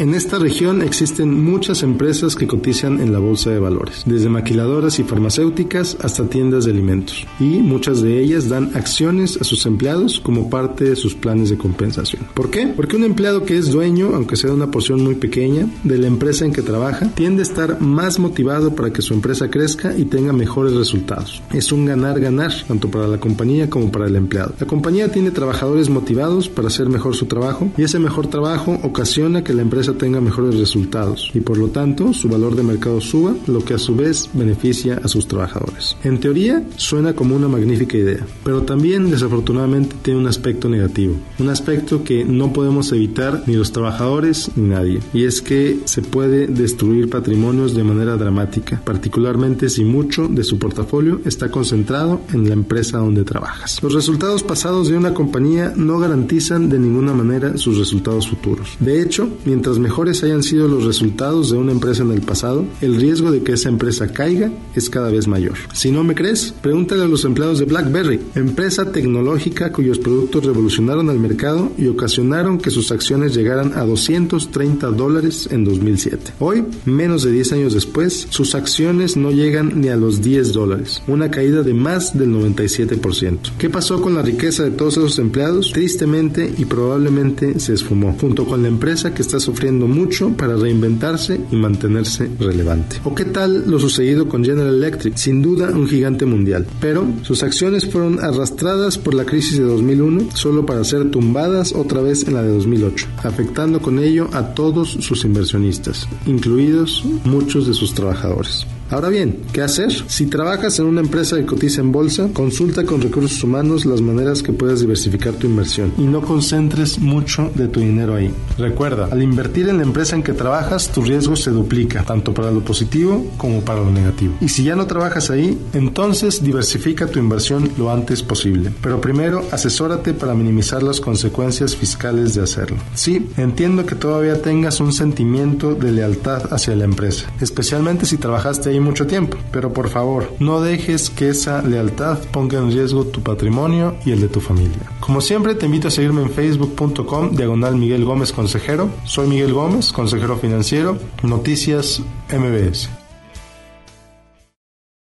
En esta región existen muchas empresas que cotizan en la bolsa de valores, desde maquiladoras y farmacéuticas hasta tiendas de alimentos, y muchas de ellas dan acciones a sus empleados como parte de sus planes de compensación. ¿Por qué? Porque un empleado que es dueño, aunque sea de una porción muy pequeña, de la empresa en que trabaja, tiende a estar más motivado para que su empresa crezca y tenga mejores resultados. Es un ganar-ganar, tanto para la compañía como para el empleado. La compañía tiene trabajadores motivados para hacer mejor su trabajo y ese mejor trabajo ocasiona que la empresa tenga mejores resultados y por lo tanto su valor de mercado suba, lo que a su vez beneficia a sus trabajadores. En teoría suena como una magnífica idea, pero también desafortunadamente tiene un aspecto negativo, un aspecto que no podemos evitar ni los trabajadores ni nadie, y es que se puede destruir patrimonios de manera dramática, particularmente si mucho de su portafolio está concentrado en la empresa donde trabajas. Los resultados pasados de una compañía no garantizan de ninguna manera sus resultados futuros. De hecho, mientras mejores hayan sido los resultados de una empresa en el pasado, el riesgo de que esa empresa caiga es cada vez mayor. Si no me crees, pregúntale a los empleados de BlackBerry, empresa tecnológica cuyos productos revolucionaron el mercado y ocasionaron que sus acciones llegaran a 230 dólares en 2007. Hoy, menos de 10 años después, sus acciones no llegan ni a los 10 dólares, una caída de más del 97%. ¿Qué pasó con la riqueza de todos esos empleados? Tristemente y probablemente se esfumó, junto con la empresa que está sufriendo mucho para reinventarse y mantenerse relevante. ¿O qué tal lo sucedido con General Electric? Sin duda un gigante mundial, pero sus acciones fueron arrastradas por la crisis de 2001 solo para ser tumbadas otra vez en la de 2008, afectando con ello a todos sus inversionistas, incluidos muchos de sus trabajadores. Ahora bien, ¿qué hacer? Si trabajas en una empresa que cotiza en bolsa, consulta con recursos humanos las maneras que puedas diversificar tu inversión y no concentres mucho de tu dinero ahí. Recuerda, al invertir en la empresa en que trabajas, tu riesgo se duplica, tanto para lo positivo como para lo negativo. Y si ya no trabajas ahí, entonces diversifica tu inversión lo antes posible. Pero primero, asesórate para minimizar las consecuencias fiscales de hacerlo. Sí, entiendo que todavía tengas un sentimiento de lealtad hacia la empresa, especialmente si trabajaste ahí mucho tiempo. Pero por favor, no dejes que esa lealtad ponga en riesgo tu patrimonio y el de tu familia. Como siempre, te invito a seguirme en facebook.com diagonal Miguel Gómez Consejero. Soy Miguel Gómez, consejero financiero. Noticias MBS.